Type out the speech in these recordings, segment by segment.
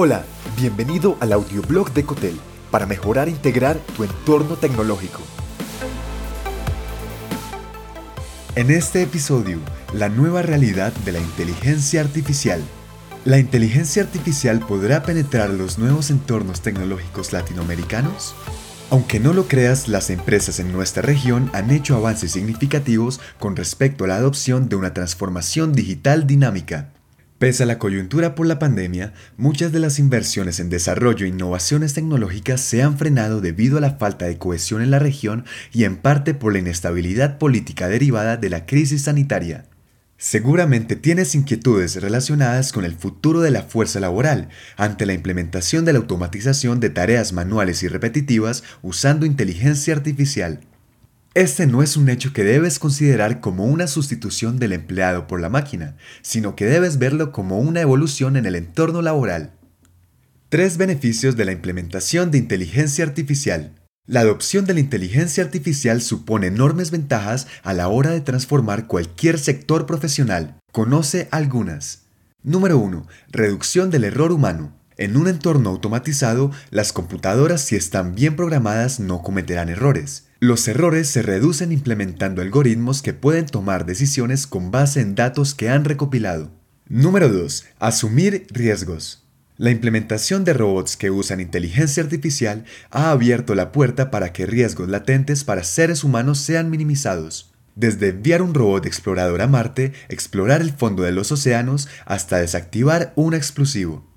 Hola, bienvenido al audioblog de Cotel para mejorar e integrar tu entorno tecnológico. En este episodio, la nueva realidad de la inteligencia artificial. ¿La inteligencia artificial podrá penetrar los nuevos entornos tecnológicos latinoamericanos? Aunque no lo creas, las empresas en nuestra región han hecho avances significativos con respecto a la adopción de una transformación digital dinámica. Pese a la coyuntura por la pandemia, muchas de las inversiones en desarrollo e innovaciones tecnológicas se han frenado debido a la falta de cohesión en la región y en parte por la inestabilidad política derivada de la crisis sanitaria. Seguramente tienes inquietudes relacionadas con el futuro de la fuerza laboral ante la implementación de la automatización de tareas manuales y repetitivas usando inteligencia artificial. Este no es un hecho que debes considerar como una sustitución del empleado por la máquina, sino que debes verlo como una evolución en el entorno laboral. Tres beneficios de la implementación de inteligencia artificial. La adopción de la inteligencia artificial supone enormes ventajas a la hora de transformar cualquier sector profesional. Conoce algunas. Número 1. Reducción del error humano. En un entorno automatizado, las computadoras si están bien programadas no cometerán errores. Los errores se reducen implementando algoritmos que pueden tomar decisiones con base en datos que han recopilado. Número 2. Asumir riesgos. La implementación de robots que usan inteligencia artificial ha abierto la puerta para que riesgos latentes para seres humanos sean minimizados. Desde enviar un robot explorador a Marte, explorar el fondo de los océanos, hasta desactivar un explosivo.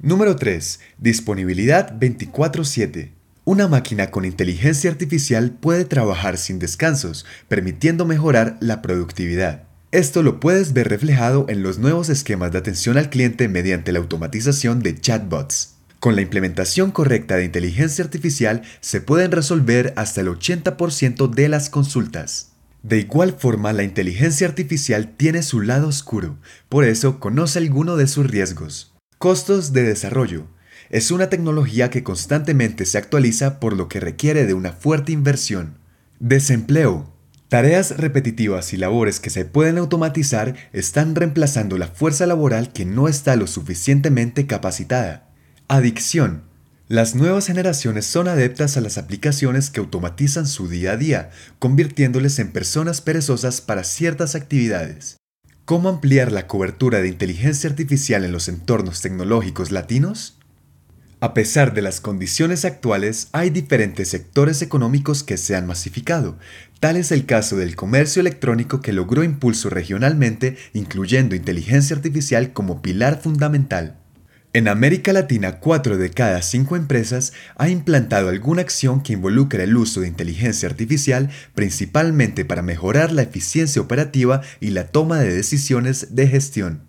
Número 3. Disponibilidad 24/7. Una máquina con inteligencia artificial puede trabajar sin descansos, permitiendo mejorar la productividad. Esto lo puedes ver reflejado en los nuevos esquemas de atención al cliente mediante la automatización de chatbots. Con la implementación correcta de inteligencia artificial se pueden resolver hasta el 80% de las consultas. De igual forma, la inteligencia artificial tiene su lado oscuro, por eso conoce alguno de sus riesgos. Costos de desarrollo. Es una tecnología que constantemente se actualiza por lo que requiere de una fuerte inversión. Desempleo. Tareas repetitivas y labores que se pueden automatizar están reemplazando la fuerza laboral que no está lo suficientemente capacitada. Adicción. Las nuevas generaciones son adeptas a las aplicaciones que automatizan su día a día, convirtiéndoles en personas perezosas para ciertas actividades. ¿Cómo ampliar la cobertura de inteligencia artificial en los entornos tecnológicos latinos? A pesar de las condiciones actuales, hay diferentes sectores económicos que se han masificado. Tal es el caso del comercio electrónico que logró impulso regionalmente, incluyendo inteligencia artificial como pilar fundamental. En América Latina, 4 de cada 5 empresas ha implantado alguna acción que involucre el uso de inteligencia artificial, principalmente para mejorar la eficiencia operativa y la toma de decisiones de gestión.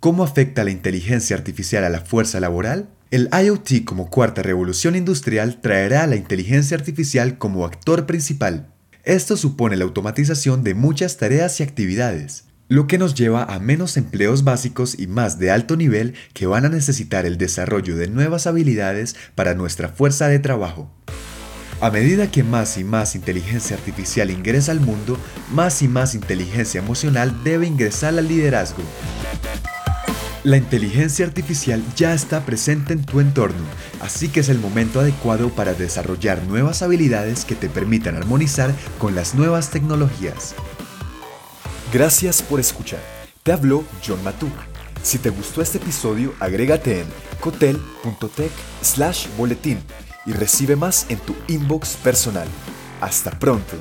¿Cómo afecta la inteligencia artificial a la fuerza laboral? El IoT como cuarta revolución industrial traerá a la inteligencia artificial como actor principal. Esto supone la automatización de muchas tareas y actividades, lo que nos lleva a menos empleos básicos y más de alto nivel que van a necesitar el desarrollo de nuevas habilidades para nuestra fuerza de trabajo. A medida que más y más inteligencia artificial ingresa al mundo, más y más inteligencia emocional debe ingresar al liderazgo. La inteligencia artificial ya está presente en tu entorno, así que es el momento adecuado para desarrollar nuevas habilidades que te permitan armonizar con las nuevas tecnologías. Gracias por escuchar. Te habló John Matuk. Si te gustó este episodio, agrégate en cotel.tech slash boletín y recibe más en tu inbox personal. Hasta pronto.